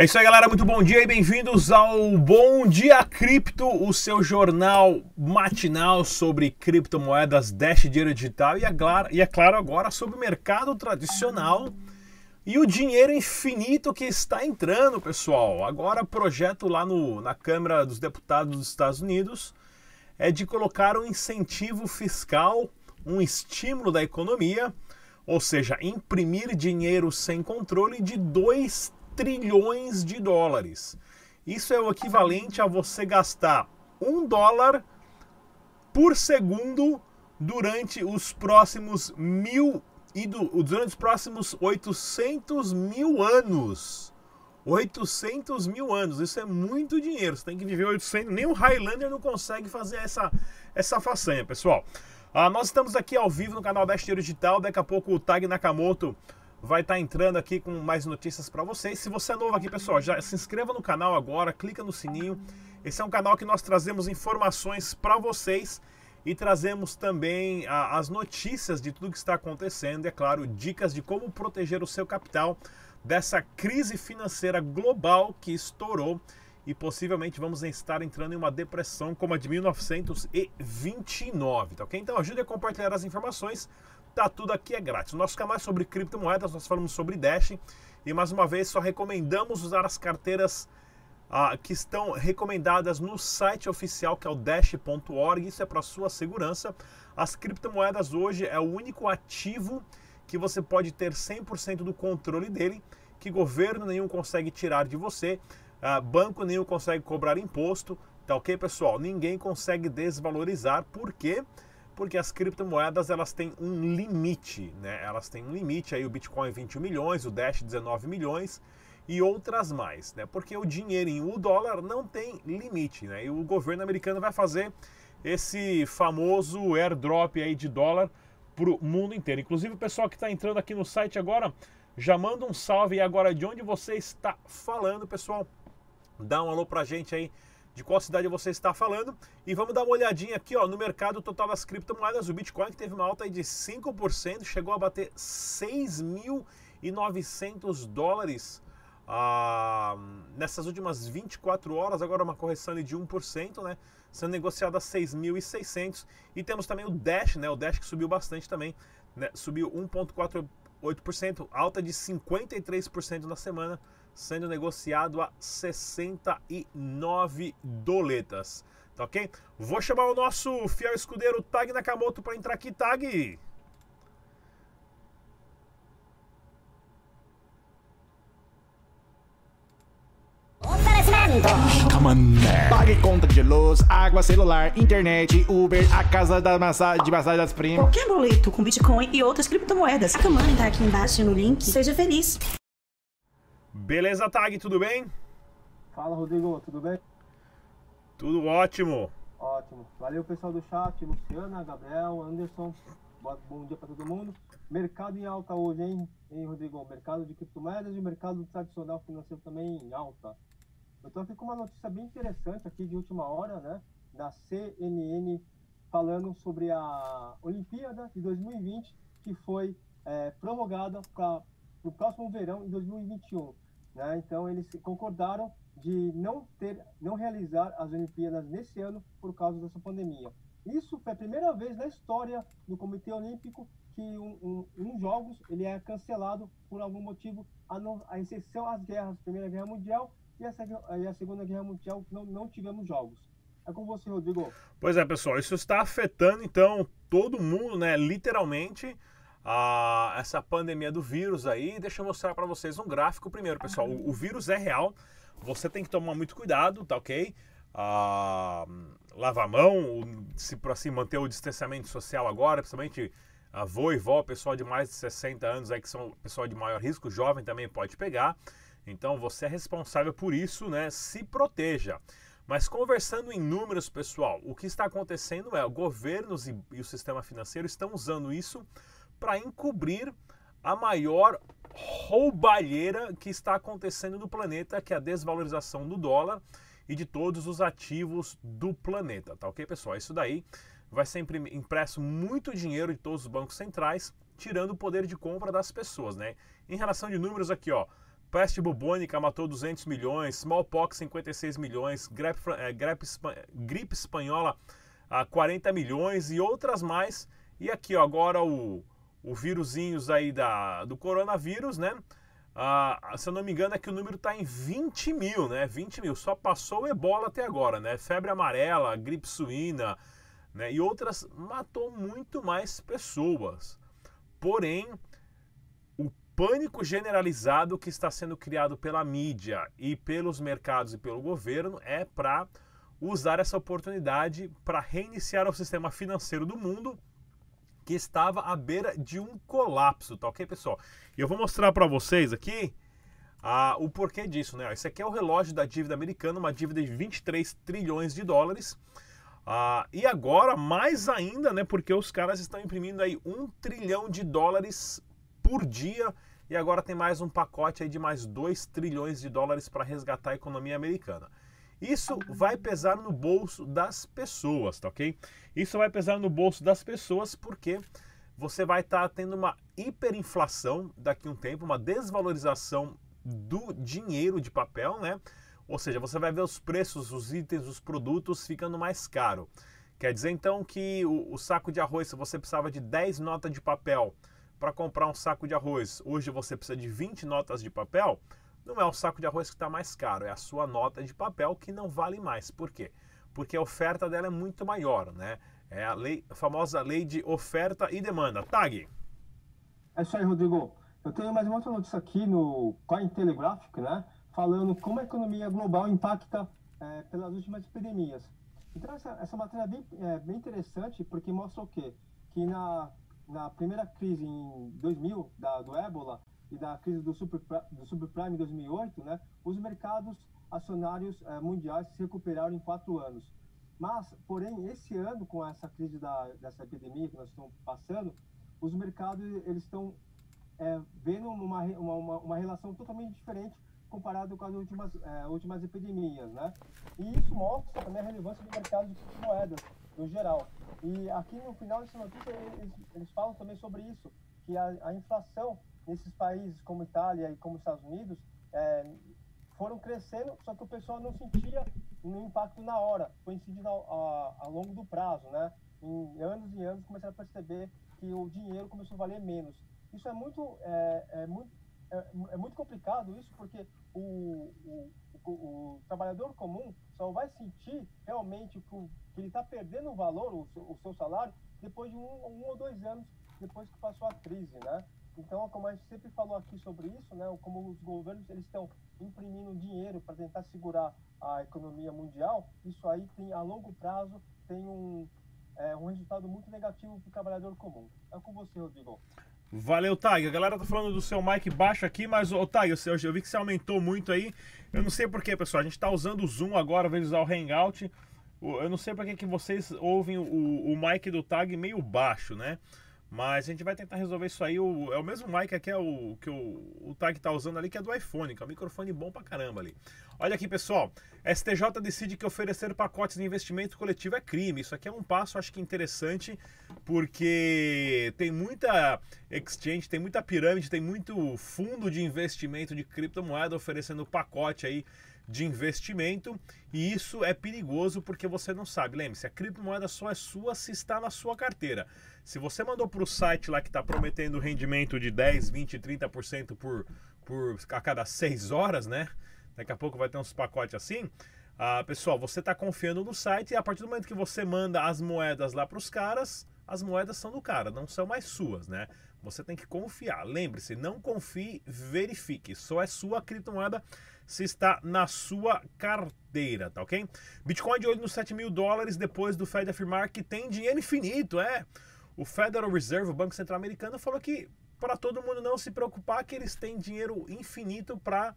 É isso aí, galera. Muito bom dia e bem-vindos ao Bom Dia Cripto, o seu jornal matinal sobre criptomoedas, Dash Dinheiro Digital e, é claro, e é claro agora sobre o mercado tradicional e o dinheiro infinito que está entrando, pessoal. Agora, projeto lá no, na Câmara dos Deputados dos Estados Unidos é de colocar um incentivo fiscal, um estímulo da economia, ou seja, imprimir dinheiro sem controle de 2 trilhões de dólares. Isso é o equivalente a você gastar um dólar por segundo durante os próximos mil e do, durante os próximos 800 mil anos. 800 mil anos, isso é muito dinheiro. Você tem que viver 800. Nem o Highlander não consegue fazer essa, essa façanha, pessoal. Ah, nós estamos aqui ao vivo no canal Best Digital. Daqui a pouco o Tag Nakamoto vai estar tá entrando aqui com mais notícias para vocês. Se você é novo aqui, pessoal, já se inscreva no canal agora, clica no sininho. Esse é um canal que nós trazemos informações para vocês e trazemos também a, as notícias de tudo que está acontecendo e, é claro, dicas de como proteger o seu capital dessa crise financeira global que estourou e possivelmente vamos estar entrando em uma depressão como a de 1929, tá ok? Então ajude a compartilhar as informações Tá tudo aqui é grátis. Canal é sobre criptomoedas, nós falamos sobre Dash e mais uma vez só recomendamos usar as carteiras ah, que estão recomendadas no site oficial que é o dash.org. Isso é para sua segurança. As criptomoedas hoje é o único ativo que você pode ter 100% do controle dele, que governo nenhum consegue tirar de você, ah, banco nenhum consegue cobrar imposto, tá ok, pessoal? Ninguém consegue desvalorizar, por quê? Porque as criptomoedas elas têm um limite, né? Elas têm um limite aí o Bitcoin 21 milhões, o Dash 19 milhões e outras mais, né? Porque o dinheiro em o dólar não tem limite, né? E o governo americano vai fazer esse famoso airdrop aí de dólar para o mundo inteiro. Inclusive o pessoal que está entrando aqui no site agora já manda um salve e agora de onde você está falando, pessoal. Dá um alô pra gente aí de qual cidade você está falando. E vamos dar uma olhadinha aqui ó, no mercado total das criptomoedas. O Bitcoin que teve uma alta de 5%, chegou a bater 6.900 dólares ah, nessas últimas 24 horas. Agora uma correção de 1%, né? Sendo negociado a 6.600. E temos também o Dash, né? O Dash que subiu bastante também, né? Subiu 1,48%, alta de 53% na semana sendo negociado a 69 doletas. Tá ok? Vou chamar o nosso fiel escudeiro Tag Nakamoto para entrar aqui, Tag. Pague conta de luz, água, celular, internet, Uber, a casa da massagem, de massagem das primas. Qualquer boleto com Bitcoin e outras criptomoedas. A Kamani tá aqui embaixo no link. Seja feliz. Beleza, Tag, tudo bem? Fala, Rodrigo, tudo bem? Tudo ótimo. Ótimo. Valeu, pessoal do chat, Luciana, Gabriel, Anderson. Bom dia para todo mundo. Mercado em alta hoje, hein, hein, Rodrigo? Mercado de criptomoedas e o mercado tradicional financeiro também em alta. Eu estou aqui com uma notícia bem interessante aqui de última hora, né? Da CNN falando sobre a Olimpíada de 2020 que foi é, promulgada para o próximo verão em 2021. Né? Então eles concordaram de não ter, não realizar as Olimpíadas nesse ano por causa dessa pandemia. Isso foi a primeira vez na história do Comitê Olímpico que um, um, um jogos ele é cancelado por algum motivo, a, não, a exceção às guerras, Primeira Guerra Mundial e a, e a Segunda Guerra Mundial, não, não tivemos jogos. É com você, Rodrigo. Pois é, pessoal, isso está afetando então todo mundo, né? Literalmente a, essa pandemia do vírus aí. Deixa eu mostrar para vocês um gráfico primeiro, pessoal. O, o, vírus é real, você tem que tomar muito cuidado, tá ok? Ah, lavar a mão, se para assim manter o distanciamento social agora, principalmente avô e vó, pessoal de mais de 60 anos aí que são pessoal de maior risco, jovem também pode pegar. Então você é responsável por isso, né? Se proteja. Mas conversando em números, pessoal, o que está acontecendo é governos e, e o sistema financeiro estão usando isso para encobrir a maior roubalheira que está acontecendo no planeta, que é a desvalorização do dólar e de todos os ativos do planeta, tá ok, pessoal? Isso daí vai ser impresso muito dinheiro de todos os bancos centrais, tirando o poder de compra das pessoas, né? Em relação de números aqui, ó, Peste bubônica matou 200 milhões, smallpox 56 milhões, gripe, é, gripe, gripe espanhola a 40 milhões e outras mais. E aqui ó, agora o, o vírusinhos aí da, do coronavírus, né? Ah, se eu não me engano é que o número está em 20 mil, né? 20 mil, só passou o ebola até agora, né? Febre amarela, gripe suína, né? E outras matou muito mais pessoas. Porém, pânico generalizado que está sendo criado pela mídia e pelos mercados e pelo governo é para usar essa oportunidade para reiniciar o sistema financeiro do mundo que estava à beira de um colapso, tá ok, pessoal? E eu vou mostrar para vocês aqui ah, o porquê disso, né? Esse aqui é o relógio da dívida americana, uma dívida de 23 trilhões de dólares. Ah, e agora, mais ainda, né? Porque os caras estão imprimindo aí um trilhão de dólares por dia e agora tem mais um pacote aí de mais 2 trilhões de dólares para resgatar a economia americana. Isso vai pesar no bolso das pessoas, tá ok? Isso vai pesar no bolso das pessoas porque você vai estar tá tendo uma hiperinflação daqui a um tempo, uma desvalorização do dinheiro de papel, né? Ou seja, você vai ver os preços, os itens, os produtos ficando mais caro. Quer dizer então que o, o saco de arroz, se você precisava de 10 notas de papel, para comprar um saco de arroz, hoje você precisa de 20 notas de papel, não é o saco de arroz que está mais caro, é a sua nota de papel que não vale mais. Por quê? Porque a oferta dela é muito maior, né? É a, lei, a famosa lei de oferta e demanda. Tag! É isso aí, Rodrigo. Eu tenho mais uma outra notícia aqui no Cointelegraphic, né? Falando como a economia global impacta é, pelas últimas epidemias. Então, essa, essa matéria é bem, é bem interessante porque mostra o quê? Que na na primeira crise em 2000 da, do ébola e da crise do, do subprime em 2008, né, os mercados acionários eh, mundiais se recuperaram em quatro anos. Mas, porém, esse ano, com essa crise da, dessa epidemia que nós estamos passando, os mercados eles estão é, vendo uma, uma, uma, relação totalmente diferente comparado com as últimas, é, últimas epidemias, né? E isso mostra também a relevância do mercado de moedas no geral. E aqui no final dessa notícia eles, eles falam também sobre isso, que a, a, inflação nesses países como Itália e como Estados Unidos é, foram crescendo, só que o pessoal não sentia um impacto na hora, coincidindo ao, ao, ao longo do prazo, né? Em anos e anos começaram a perceber que o dinheiro começou a valer menos. Isso é muito, é, é muito, é, é, muito complicado isso, porque o, o, o, o trabalhador comum só vai sentir realmente que, que ele está perdendo o valor, o, o, seu salário, depois de um, um, ou dois anos depois que passou a crise, né? Então, como a gente sempre falou aqui sobre isso, né? Como os governos eles estão imprimindo dinheiro para tentar segurar a economia mundial, isso aí tem a longo prazo tem um, é, um resultado muito negativo para o trabalhador comum. É com você, Rodrigo. Valeu, Tag. A galera tá falando do seu mic baixo aqui, mas, ô, Tag, eu, eu vi que você aumentou muito aí. Eu não sei porquê, pessoal. A gente tá usando o Zoom agora, ao invés de usar o Hangout. Eu não sei por que vocês ouvem o, o mic do Tag meio baixo, né? Mas a gente vai tentar resolver isso aí. O, é o mesmo mic aqui, é o que o, o Tag tá usando ali, que é do iPhone, que é um microfone bom pra caramba ali. Olha aqui, pessoal. STJ decide que oferecer pacotes de investimento coletivo é crime. Isso aqui é um passo, acho que interessante, porque tem muita exchange, tem muita pirâmide, tem muito fundo de investimento de criptomoeda oferecendo pacote aí de investimento e isso é perigoso porque você não sabe. Lembre-se, a criptomoeda só é sua se está na sua carteira. Se você mandou para o site lá que está prometendo rendimento de 10, 20, 30% por, por a cada 6 horas, né? Daqui a pouco vai ter uns pacotes assim. Ah, pessoal, você está confiando no site e a partir do momento que você manda as moedas lá para os caras, as moedas são do cara, não são mais suas, né? Você tem que confiar. Lembre-se, não confie, verifique. Só é sua criptomoeda se está na sua carteira, tá ok? Bitcoin de olho nos 7 mil dólares depois do Fed afirmar que tem dinheiro infinito, é. O Federal Reserve, o Banco Central Americano, falou que para todo mundo não se preocupar que eles têm dinheiro infinito para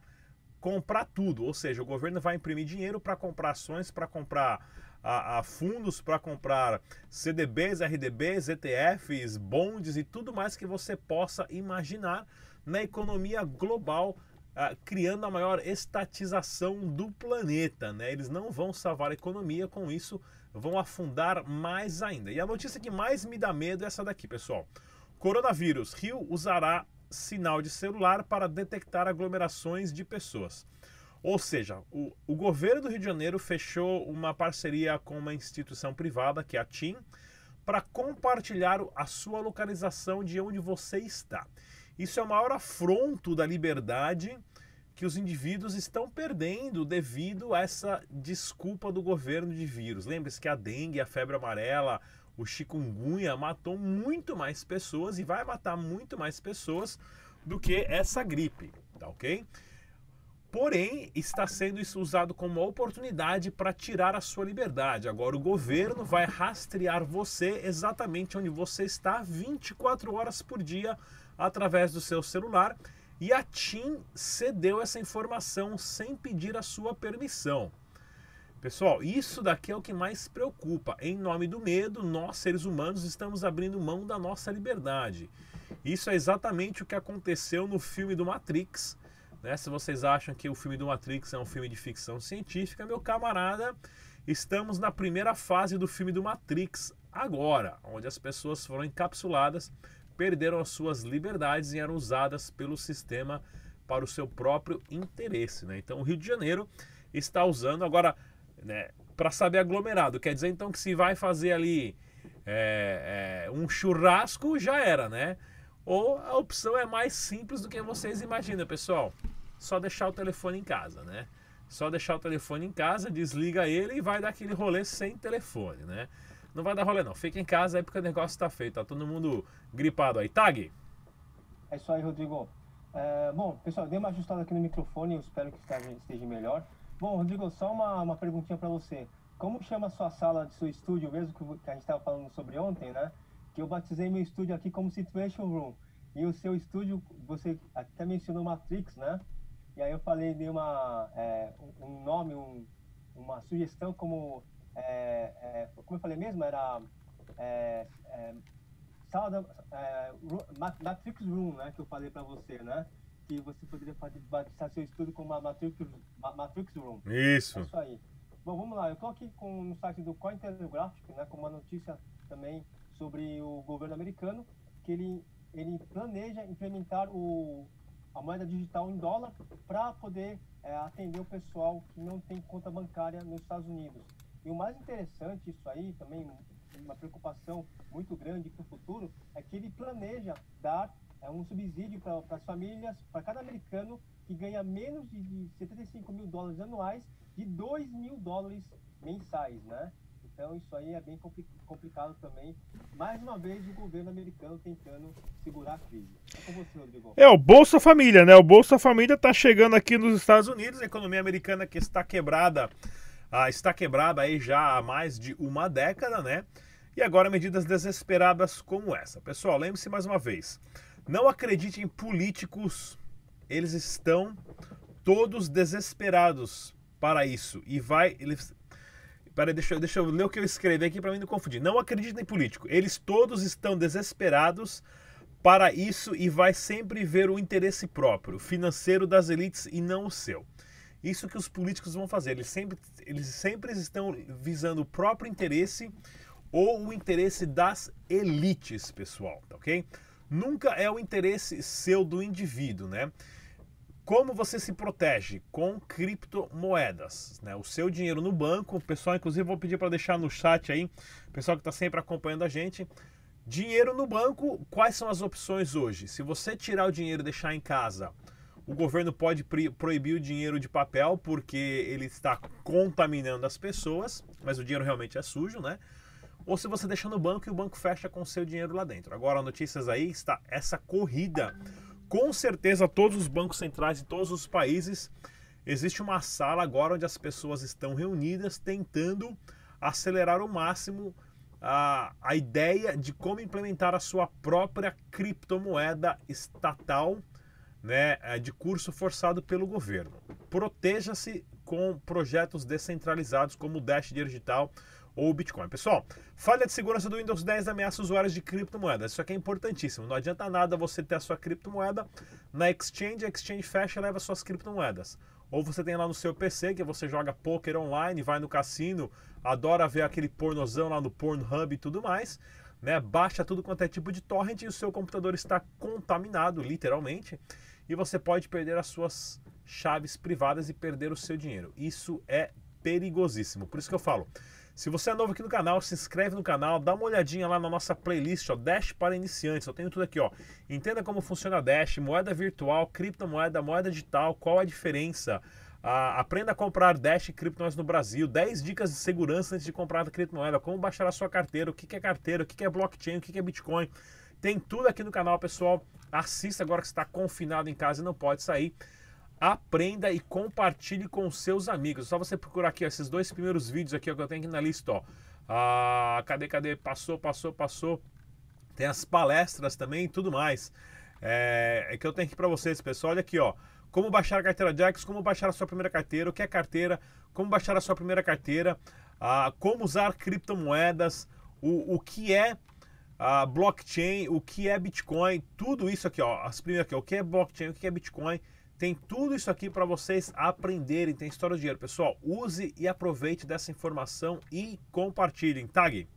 comprar tudo, ou seja, o governo vai imprimir dinheiro para comprar ações, para comprar a, a fundos, para comprar CDBs, RDBs, ETFs, bondes e tudo mais que você possa imaginar na economia global Uh, criando a maior estatização do planeta. Né? Eles não vão salvar a economia, com isso vão afundar mais ainda. E a notícia que mais me dá medo é essa daqui, pessoal. Coronavírus. Rio usará sinal de celular para detectar aglomerações de pessoas. Ou seja, o, o governo do Rio de Janeiro fechou uma parceria com uma instituição privada, que é a TIM, para compartilhar a sua localização de onde você está. Isso é o maior afronto da liberdade que os indivíduos estão perdendo devido a essa desculpa do governo de vírus. Lembre-se que a dengue, a febre amarela, o chikungunya matou muito mais pessoas e vai matar muito mais pessoas do que essa gripe, tá ok? Porém, está sendo isso usado como uma oportunidade para tirar a sua liberdade. Agora, o governo vai rastrear você exatamente onde você está 24 horas por dia através do seu celular. E a TIM cedeu essa informação sem pedir a sua permissão. Pessoal, isso daqui é o que mais preocupa. Em nome do medo, nós seres humanos estamos abrindo mão da nossa liberdade. Isso é exatamente o que aconteceu no filme do Matrix né? Se vocês acham que o filme do Matrix é um filme de ficção científica, meu camarada, estamos na primeira fase do filme do Matrix agora, onde as pessoas foram encapsuladas, perderam as suas liberdades e eram usadas pelo sistema para o seu próprio interesse. Né? Então o Rio de Janeiro está usando agora né, para saber aglomerado. Quer dizer então que se vai fazer ali é, é, um churrasco, já era, né? Ou a opção é mais simples do que vocês imaginam, pessoal. Só deixar o telefone em casa, né? Só deixar o telefone em casa, desliga ele e vai dar aquele rolê sem telefone, né? Não vai dar rolê não. Fica em casa aí porque o negócio tá feito. Tá todo mundo gripado aí. Tag? É isso aí, Rodrigo. É, bom, pessoal, dei uma ajustada aqui no microfone. Eu espero que esteja, melhor. Bom, Rodrigo, só uma, uma perguntinha para você. Como chama a sua sala de seu estúdio, mesmo que a gente estava falando sobre ontem, né? que eu batizei meu estúdio aqui como Situation Room. E o seu estúdio, você até mencionou Matrix, né? E aí eu falei de uma, é, um nome, um, uma sugestão como, é, é, como eu falei mesmo, era é, é, sala da, é, Matrix Room, né? Que eu falei para você, né? Que você poderia batizar seu estúdio como Matrix, Matrix Room. Isso. É isso aí. Bom, vamos lá. Eu estou aqui com, no site do Cointelegraph, né? Com uma notícia também sobre o governo americano, que ele, ele planeja implementar o, a moeda digital em dólar para poder é, atender o pessoal que não tem conta bancária nos Estados Unidos. E o mais interessante isso aí, também uma preocupação muito grande para o futuro, é que ele planeja dar é, um subsídio para as famílias, para cada americano que ganha menos de, de 75 mil dólares anuais, de 2 mil dólares mensais, né? Então isso aí é bem complicado também. Mais uma vez o governo americano tentando segurar a crise. É com. É, o Bolsa Família, né? O Bolsa Família está chegando aqui nos Estados Unidos, a economia americana que está quebrada, ah, está quebrada aí já há mais de uma década, né? E agora medidas desesperadas como essa. Pessoal, lembre-se mais uma vez, não acredite em políticos, eles estão todos desesperados para isso. E vai, eles Peraí, deixa, deixa eu ler o que eu escrevi aqui para mim não confundir. Não acredite em político. Eles todos estão desesperados para isso e vai sempre ver o interesse próprio, financeiro das elites e não o seu. Isso que os políticos vão fazer. Eles sempre, eles sempre estão visando o próprio interesse ou o interesse das elites, pessoal, tá ok? Nunca é o interesse seu do indivíduo, né? Como você se protege? Com criptomoedas. Né? O seu dinheiro no banco, o pessoal, inclusive, vou pedir para deixar no chat aí, o pessoal que está sempre acompanhando a gente. Dinheiro no banco, quais são as opções hoje? Se você tirar o dinheiro e deixar em casa, o governo pode proibir o dinheiro de papel porque ele está contaminando as pessoas, mas o dinheiro realmente é sujo, né? Ou se você deixa no banco e o banco fecha com o seu dinheiro lá dentro. Agora, notícias aí está essa corrida com certeza todos os bancos centrais de todos os países existe uma sala agora onde as pessoas estão reunidas tentando acelerar ao máximo a, a ideia de como implementar a sua própria criptomoeda estatal né, é, de curso forçado pelo governo. Proteja-se com projetos descentralizados como o Dash Digital ou Bitcoin. Pessoal, falha de segurança do Windows 10 ameaça usuários de criptomoedas. Isso aqui é importantíssimo. Não adianta nada você ter a sua criptomoeda na exchange, a exchange fecha e leva suas criptomoedas. Ou você tem lá no seu PC, que você joga poker online, vai no cassino, adora ver aquele pornozão lá no Pornhub e tudo mais. né? Baixa tudo quanto é tipo de torrent e o seu computador está contaminado, literalmente, e você pode perder as suas chaves privadas e perder o seu dinheiro. Isso é perigosíssimo. Por isso que eu falo, se você é novo aqui no canal, se inscreve no canal, dá uma olhadinha lá na nossa playlist, ó, Dash para iniciantes. Eu tenho tudo aqui, ó. Entenda como funciona a Dash, moeda virtual, criptomoeda, moeda digital, qual a diferença. Ah, aprenda a comprar Dash e criptomoedas no Brasil. 10 dicas de segurança antes de comprar a criptomoeda. Como baixar a sua carteira, o que é carteira, o que é blockchain, o que é Bitcoin. Tem tudo aqui no canal, pessoal. Assista agora que está confinado em casa e não pode sair aprenda e compartilhe com seus amigos. É só você procurar aqui esses dois primeiros vídeos aqui ó, que eu tenho aqui na lista. Ó. Ah, cadê, cadê? Passou, passou, passou. Tem as palestras também e tudo mais. É, é que eu tenho aqui para vocês, pessoal. Olha aqui, ó. Como baixar a carteira Jax, como baixar a sua primeira carteira, o que é carteira, como baixar a sua primeira carteira, ah, como usar criptomoedas, o, o que é a blockchain, o que é Bitcoin, tudo isso aqui, ó. As primeiras aqui, ó, o que é blockchain, o que é Bitcoin tem tudo isso aqui para vocês aprenderem. Tem história de dinheiro. Pessoal, use e aproveite dessa informação e compartilhem. Tag.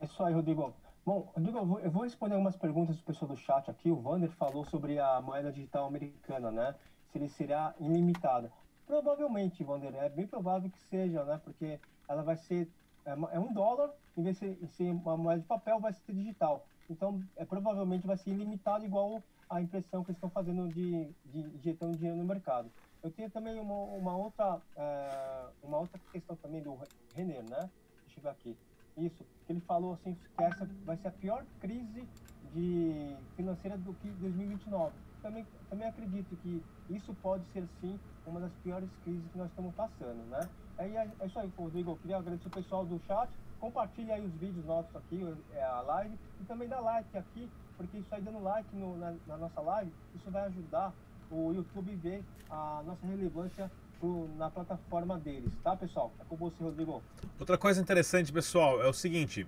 É isso aí, Rodrigo. Bom, Rodrigo, eu vou, eu vou responder algumas perguntas do pessoal do chat aqui. O Vander falou sobre a moeda digital americana, né? Se ele será ilimitada. Provavelmente, Vander, é bem provável que seja, né? Porque ela vai ser é, é um dólar, em vez de ser uma moeda de papel, vai ser digital. Então, é, provavelmente vai ser ilimitado igual a impressão que eles estão fazendo de, de injetando dinheiro no mercado. Eu tenho também uma, uma outra é, uma outra questão também do Renner, né? Deixa eu ver aqui. Isso, ele falou assim que essa vai ser a pior crise de financeira do que 2029. Também também acredito que isso pode ser sim uma das piores crises que nós estamos passando, né? É, é isso aí, Rodrigo. Eu queria agradecer o pessoal do chat. Compartilhe aí os vídeos nossos aqui, é, a live, e também dá like aqui porque isso aí dando like no, na, na, nossa live, isso vai ajudar o YouTube ver a nossa relevância pro, na plataforma deles, tá pessoal? É com você, Rodrigo. Outra coisa interessante, pessoal, é o seguinte: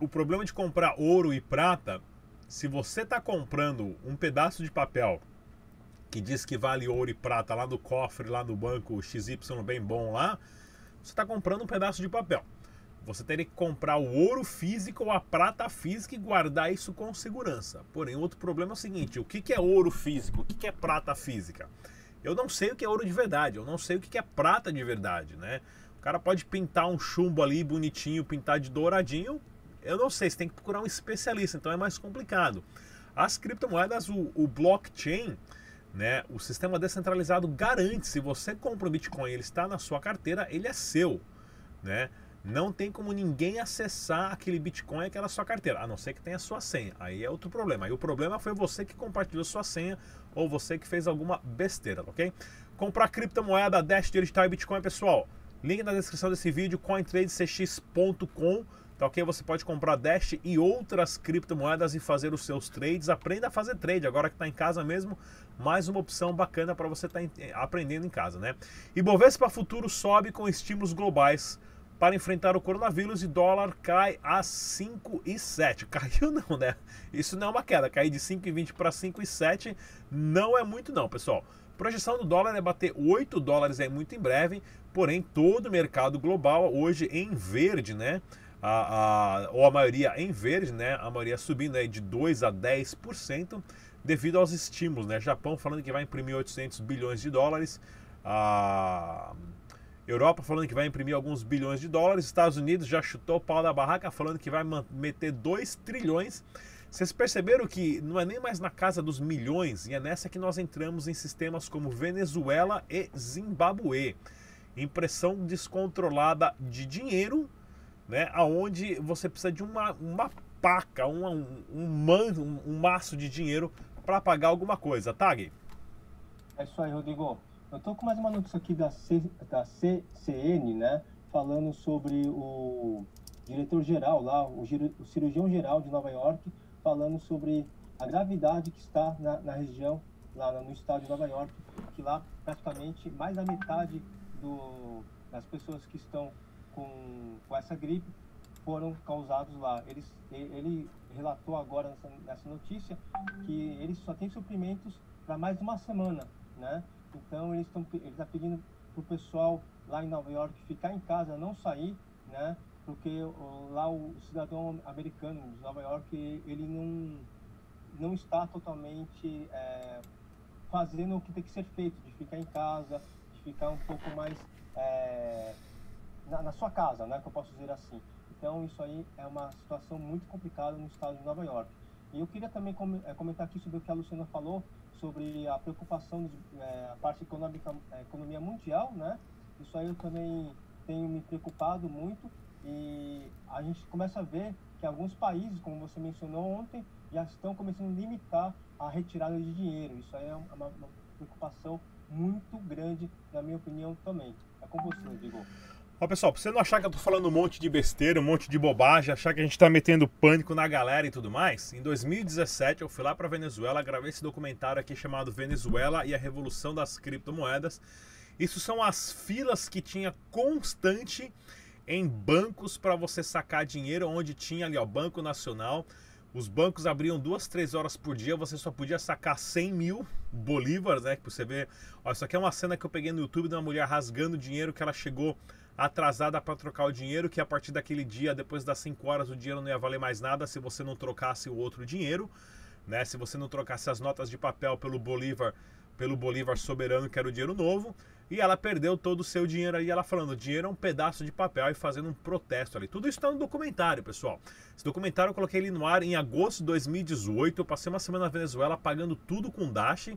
o problema de comprar ouro e prata, se você está comprando um pedaço de papel que diz que vale ouro e prata lá no cofre, lá no banco XY bem bom lá, você está comprando um pedaço de papel você teria que comprar o ouro físico ou a prata física e guardar isso com segurança. Porém, outro problema é o seguinte: o que é ouro físico? O que é prata física? Eu não sei o que é ouro de verdade, eu não sei o que é prata de verdade, né? O cara pode pintar um chumbo ali bonitinho, pintar de douradinho. Eu não sei, você tem que procurar um especialista, então é mais complicado. As criptomoedas, o, o blockchain, né, o sistema descentralizado garante, se você compra um Bitcoin ele está na sua carteira, ele é seu. Né? Não tem como ninguém acessar aquele Bitcoin, aquela sua carteira, a não ser que tenha sua senha. Aí é outro problema. Aí o problema foi você que compartilhou sua senha ou você que fez alguma besteira, ok? Comprar criptomoeda, Dash Digital e Bitcoin, pessoal. Link na descrição desse vídeo, cointradecx.com. Tá ok? Você pode comprar Dash e outras criptomoedas e fazer os seus trades. Aprenda a fazer trade agora que está em casa mesmo. Mais uma opção bacana para você estar tá aprendendo em casa, né? E Bovespa Futuro sobe com estímulos globais para enfrentar o coronavírus e dólar cai a 5,7. Caiu não, né? Isso não é uma queda, cair de 5,20 para 5,7 não é muito não, pessoal. Projeção do dólar é bater 8 dólares é muito em breve, porém todo o mercado global hoje em verde, né? A, a, ou a maioria em verde, né? A maioria subindo aí de 2 a 10% devido aos estímulos, né? Japão falando que vai imprimir 800 bilhões de dólares, a Europa falando que vai imprimir alguns bilhões de dólares. Estados Unidos já chutou o pau da barraca falando que vai meter 2 trilhões. Vocês perceberam que não é nem mais na casa dos milhões e é nessa que nós entramos em sistemas como Venezuela e Zimbabue. Impressão descontrolada de dinheiro, né? Aonde você precisa de uma, uma paca, um, um, man, um, um maço de dinheiro para pagar alguma coisa. Tag? É isso aí, Rodrigo. Eu estou com mais uma notícia aqui da, C, da CCN, né? Falando sobre o diretor-geral lá, o, o cirurgião-geral de Nova York, falando sobre a gravidade que está na, na região, lá no estado de Nova York, que lá praticamente mais da metade do, das pessoas que estão com, com essa gripe foram causados lá. Eles, ele relatou agora nessa, nessa notícia que eles só têm suprimentos para mais uma semana, né? Então eles estão ele está pedindo para o pessoal lá em Nova York ficar em casa, não sair, né? porque lá o cidadão americano de Nova York ele não não está totalmente é, fazendo o que tem que ser feito, de ficar em casa, de ficar um pouco mais é, na, na sua casa, né, que eu posso dizer assim. Então isso aí é uma situação muito complicada no estado de Nova York. E eu queria também eh, comentar aqui sobre o que a Luciana falou sobre a preocupação de eh, a parte econômica, a economia mundial, né? Isso aí eu também tenho me preocupado muito e a gente começa a ver que alguns países, como você mencionou ontem, já estão começando a limitar a retirada de dinheiro. Isso aí é uma, uma preocupação muito grande, na minha opinião, também. É com você, Rodrigo. Ó, pessoal, pra você não achar que eu tô falando um monte de besteira, um monte de bobagem, achar que a gente tá metendo pânico na galera e tudo mais, em 2017 eu fui lá pra Venezuela, gravei esse documentário aqui chamado Venezuela e a Revolução das Criptomoedas. Isso são as filas que tinha constante em bancos para você sacar dinheiro, onde tinha ali, ó, Banco Nacional. Os bancos abriam duas, três horas por dia, você só podia sacar 100 mil bolívares, né? Que você vê. Ó, isso aqui é uma cena que eu peguei no YouTube de uma mulher rasgando dinheiro que ela chegou atrasada para trocar o dinheiro, que a partir daquele dia, depois das 5 horas, o dinheiro não ia valer mais nada se você não trocasse o outro dinheiro, né? Se você não trocasse as notas de papel pelo bolívar, pelo bolívar soberano, que era o dinheiro novo, e ela perdeu todo o seu dinheiro aí, ela falando, dinheiro é um pedaço de papel e fazendo um protesto ali. Tudo isso está no documentário, pessoal. Esse documentário eu coloquei ele no ar em agosto de 2018, eu passei uma semana na Venezuela pagando tudo com Dash,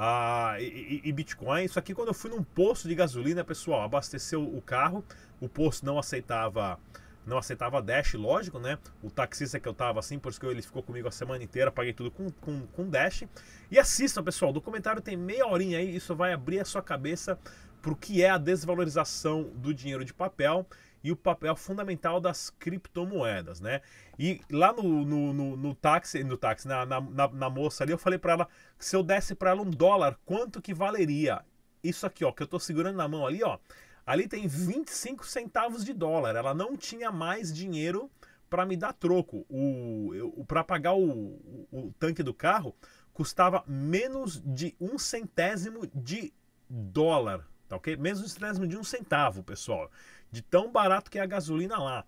ah, e, e- Bitcoin. Isso aqui quando eu fui num posto de gasolina, pessoal, abasteceu o carro, o posto não aceitava não aceitava Dash, lógico, né? O taxista que eu tava assim, por isso que ele ficou comigo a semana inteira, paguei tudo com, com, com Dash. E assistam, pessoal, o documentário tem meia horinha aí, isso vai abrir a sua cabeça pro que é a desvalorização do dinheiro de papel e o papel fundamental das criptomoedas, né? E lá no, no, no, no táxi, no táxi, na, na, na- moça ali, eu falei para ela que se eu desse para ela um dólar, quanto que valeria? Isso aqui, ó, que eu tô segurando na mão ali, ó. Ali tem 25 centavos de dólar. Ela não tinha mais dinheiro para me dar troco. O, para pagar o, o, o tanque do carro custava menos de um centésimo de dólar, tá ok? Menos de um centésimo de um centavo, pessoal. De tão barato que é a gasolina lá.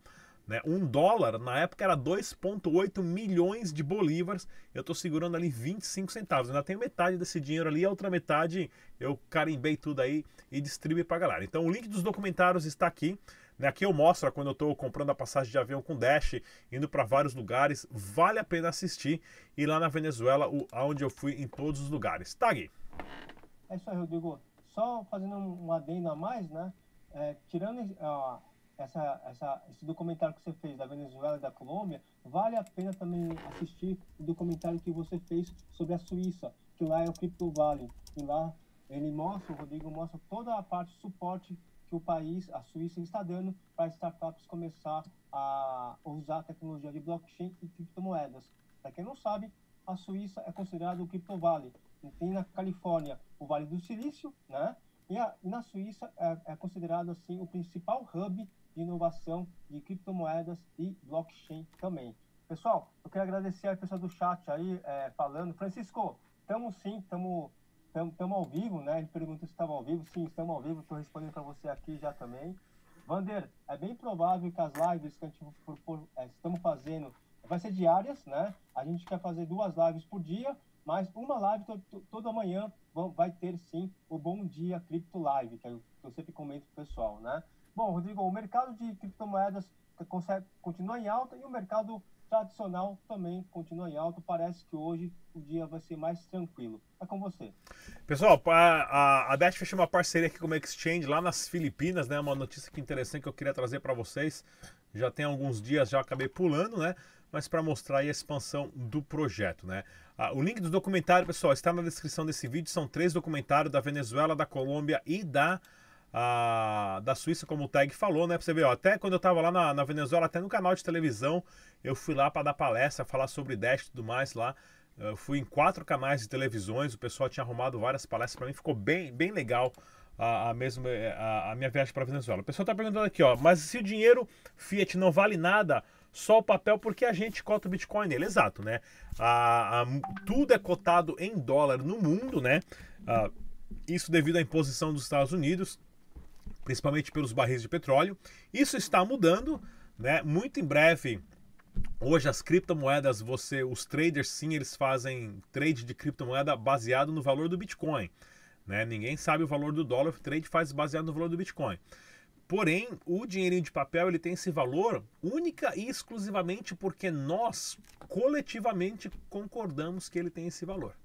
Né? Um dólar na época era 2,8 milhões de bolívares. Eu estou segurando ali 25 centavos. Ainda tenho metade desse dinheiro ali, a outra metade eu carimbei tudo aí e distribuí para galera. Então o link dos documentários está aqui. Né? Aqui eu mostro quando eu estou comprando a passagem de avião com Dash, indo para vários lugares. Vale a pena assistir. E lá na Venezuela, o, onde eu fui em todos os lugares. Tá, Gui? É isso aí, Rodrigo. Só fazendo um adendo a mais, né? É, tirando ah, essa, essa, esse documentário que você fez da Venezuela e da Colômbia, vale a pena também assistir o documentário que você fez sobre a Suíça, que lá é o Crypto Valley. E lá ele mostra, o Rodrigo mostra toda a parte suporte que o país, a Suíça, está dando para startups começar a usar a tecnologia de blockchain e criptomoedas. Para quem não sabe, a Suíça é considerada o Crypto Valley. Tem na Califórnia o Vale do Silício, né? E, a, e na Suíça é, é considerado assim o principal hub de inovação de criptomoedas e blockchain também. Pessoal, eu quero agradecer ao pessoal do chat aí é, falando. Francisco, estamos sim, estamos estamos ao vivo, né? Ele pergunta se estava ao vivo. Sim, estamos ao vivo. Estou respondendo para você aqui já também. Vander, é bem provável que as lives que a gente for, for, é, estamos fazendo vai ser diárias, né? A gente quer fazer duas lives por dia, mas uma live to, to, toda manhã vai ter sim o Bom Dia Cripto Live, que eu, que eu sempre comento pro pessoal, né? Bom, Rodrigo, o mercado de criptomoedas continua em alta e o mercado tradicional também continua em alta. Parece que hoje o dia vai ser mais tranquilo. É com você. Pessoal, a, a Dash fechou uma parceria aqui com o Exchange lá nas Filipinas, né? Uma notícia que interessante que eu queria trazer para vocês. Já tem alguns dias, já acabei pulando, né? Mas para mostrar a expansão do projeto, né? Ah, o link do documentário, pessoal, está na descrição desse vídeo. São três documentários da Venezuela, da Colômbia e da a, da Suíça, como o Tag falou, né? Pra você ver, ó, até quando eu tava lá na, na Venezuela, até no canal de televisão, eu fui lá para dar palestra, falar sobre Dash e tudo mais lá. Eu fui em quatro canais de televisões, o pessoal tinha arrumado várias palestras para mim, ficou bem, bem legal a, a, mesmo, a, a minha viagem para Venezuela. O pessoal tá perguntando aqui, ó, mas se o dinheiro Fiat não vale nada, só o papel porque a gente cota o Bitcoin nele. Exato, né? A, tudo é cotado em dólar no mundo, né? A, isso devido à imposição dos Estados Unidos, principalmente pelos barris de petróleo. Isso está mudando. né? Muito em breve, hoje as criptomoedas, você, os traders sim, eles fazem trade de criptomoeda baseado no valor do Bitcoin, né? Ninguém sabe o valor do dólar, o trade faz baseado no valor do Bitcoin. Porém, o dinheirinho de papel ele tem esse valor única e exclusivamente porque nós coletivamente concordamos que ele tem esse valor,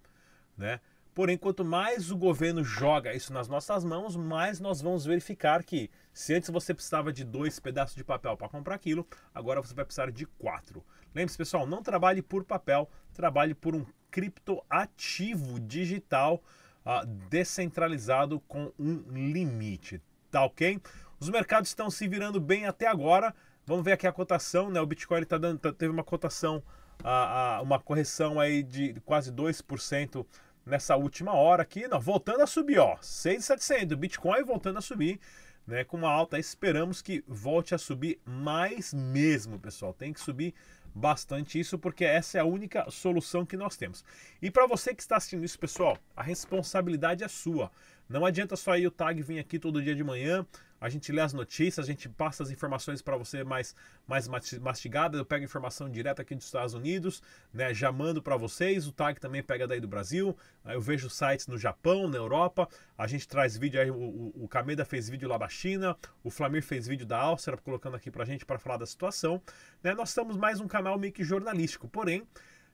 né? Porém, quanto mais o governo joga isso nas nossas mãos, mais nós vamos verificar que se antes você precisava de dois pedaços de papel para comprar aquilo, agora você vai precisar de quatro. Lembre-se, pessoal, não trabalhe por papel, trabalhe por um criptoativo digital uh, descentralizado com um limite, tá ok? Os mercados estão se virando bem até agora. Vamos ver aqui a cotação, né? O Bitcoin está dando, tá, teve uma cotação, a, a, uma correção aí de quase 2% nessa última hora aqui, não, voltando a subir, ó, 6.700, Bitcoin voltando a subir, né, com uma alta, esperamos que volte a subir mais mesmo, pessoal, tem que subir bastante isso porque essa é a única solução que nós temos. E para você que está assistindo isso, pessoal, a responsabilidade é sua. Não adianta só aí o tag vir aqui todo dia de manhã, a gente lê as notícias, a gente passa as informações para você mais, mais mastigadas. Eu pego informação direta aqui dos Estados Unidos, né? Já mando para vocês. O tag também pega daí do Brasil. Eu vejo sites no Japão, na Europa. A gente traz vídeo aí. O, o, o Kameda fez vídeo lá da China. O Flamir fez vídeo da Áustria, colocando aqui para a gente para falar da situação. Né? Nós estamos mais um canal meio que jornalístico, porém,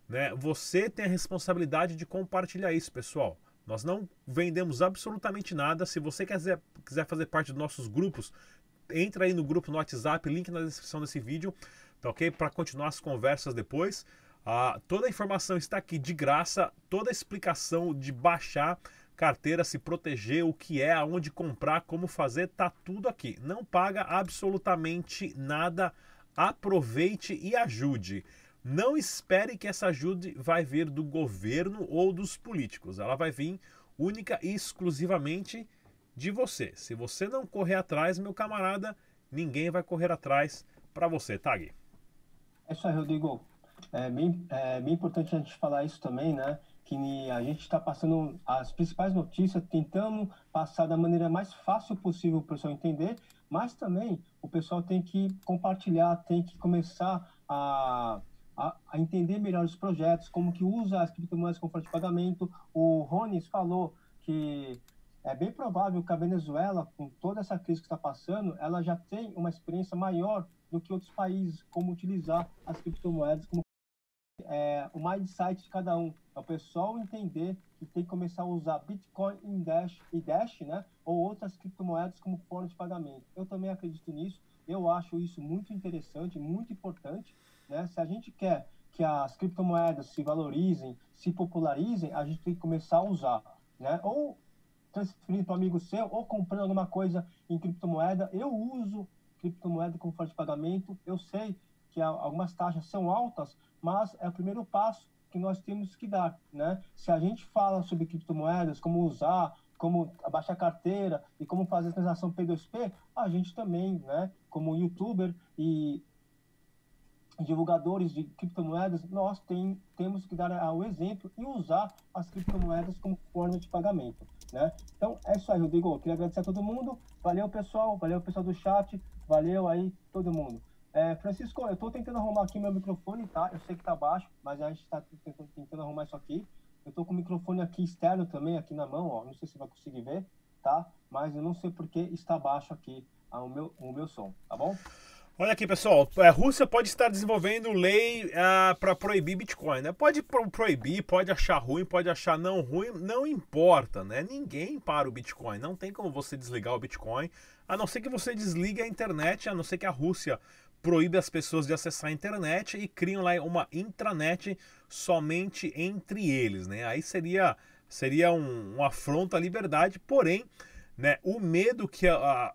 né? Você tem a responsabilidade de compartilhar isso, pessoal. Nós não vendemos absolutamente nada. Se você quiser, quiser fazer parte dos nossos grupos, entra aí no grupo no WhatsApp, link na descrição desse vídeo, tá ok? Para continuar as conversas depois. Ah, toda a informação está aqui de graça, toda a explicação de baixar carteira, se proteger, o que é, aonde comprar, como fazer, tá tudo aqui. Não paga absolutamente nada. Aproveite e ajude. Não espere que essa ajuda vai vir do governo ou dos políticos. Ela vai vir única e exclusivamente de você. Se você não correr atrás, meu camarada, ninguém vai correr atrás para você, Tag. É isso aí, Rodrigo. É bem, é bem importante a gente falar isso também, né? Que a gente está passando as principais notícias, tentando passar da maneira mais fácil possível para o pessoal entender, mas também o pessoal tem que compartilhar, tem que começar a a, a, entender melhor os projetos, como que usa as criptomoedas como forma de pagamento. O Ronis falou que é bem provável que a Venezuela, com toda essa crise que está passando, ela já tem uma experiência maior do que outros países, como utilizar as criptomoedas, como é, o mindset de cada um. É o pessoal entender que tem que começar a usar Bitcoin e Dash, e Dash né, ou outras criptomoedas como forma de pagamento. Eu também acredito nisso. Eu acho isso muito interessante, muito importante. Né? Se a gente quer que as criptomoedas se valorizem, se popularizem, a gente tem que começar a usar. Né? Ou transferindo para um amigo seu, ou comprando alguma coisa em criptomoeda. Eu uso criptomoeda como forma de pagamento. Eu sei que algumas taxas são altas, mas é o primeiro passo que nós temos que dar, né? Se a gente fala sobre criptomoedas, como usar, como abaixar a carteira e como fazer a transação P2P, a gente também, né, como youtuber e divulgadores de criptomoedas, nós tem, temos que dar o exemplo e usar as criptomoedas como forma de pagamento, né? Então, é isso aí, Rodrigo. Eu queria agradecer a todo mundo. Valeu, pessoal. Valeu, pessoal do chat. Valeu aí, todo mundo. É, Francisco, eu estou tentando arrumar aqui meu microfone, tá? Eu sei que está baixo, mas a gente está tentando, tentando, arrumar isso aqui. Eu estou com o microfone aqui externo também, aqui na mão, ó. Não sei se vai conseguir ver, tá? Mas eu não sei porque está baixo aqui ah, o, meu, o meu som, tá bom? Olha aqui, pessoal. A Rússia pode estar desenvolvendo lei uh, ah, para proibir Bitcoin, né? Pode pro proibir, pode achar ruim, pode achar não ruim, não importa, né? Ninguém para o Bitcoin. Não tem como você desligar o Bitcoin, a não ser que você desligue a internet, a não ser que a Rússia proíbe as pessoas de acessar a internet e criam lá uma intranet somente entre eles, né? Aí seria seria um, um afronto à liberdade, porém né? O medo que a, a,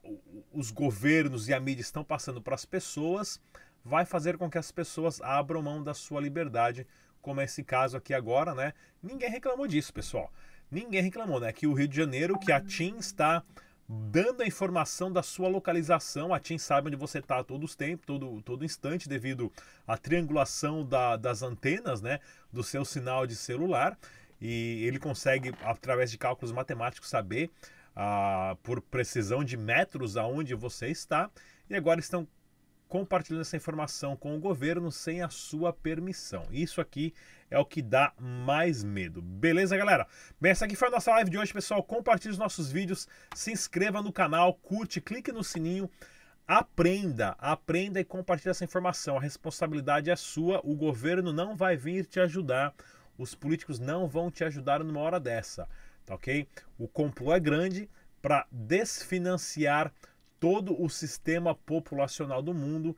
os governos e a mídia estão passando para as pessoas vai fazer com que as pessoas abram mão da sua liberdade, como é esse caso aqui agora, né? Ninguém reclamou disso, pessoal. Ninguém reclamou, né? Que o Rio de Janeiro, que a TIM está dando a informação da sua localização. A TIM sabe onde você está a todos os tempos, todo, todo instante, devido à triangulação da, das antenas, né? Do seu sinal de celular. E ele consegue, através de cálculos matemáticos, saber ah, por precisão de metros aonde você está e agora estão compartilhando essa informação com o governo sem a sua permissão. Isso aqui é o que dá mais medo. Beleza, galera? Bem, essa aqui foi a nossa live de hoje, pessoal. Compartilhe os nossos vídeos, se inscreva no canal, curte, clique no sininho. Aprenda, aprenda e compartilhe essa informação. A responsabilidade é sua, o governo não vai vir te ajudar, os políticos não vão te ajudar numa hora dessa, tá ok? O complô é grande para desfinanciar todo o sistema populacional do mundo,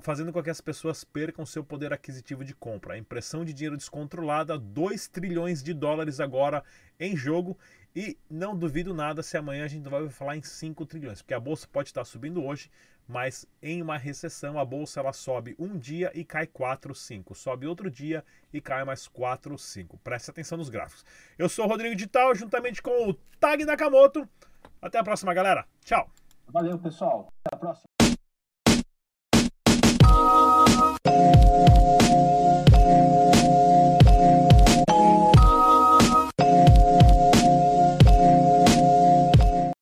fazendo com que as pessoas percam seu poder aquisitivo de compra. A impressão de dinheiro descontrolada, 2 trilhões de dólares agora em jogo. E não duvido nada se amanhã a gente vai falar em 5 trilhões, porque a bolsa pode estar subindo hoje, mas em uma recessão a bolsa ela sobe um dia e cai 4, 5. Sobe outro dia e cai mais 4, 5. Preste atenção nos gráficos. Eu sou o Rodrigo Digital, juntamente com o Tag Nakamoto. Até a próxima, galera. Tchau. Valeu, pessoal. Até a próxima.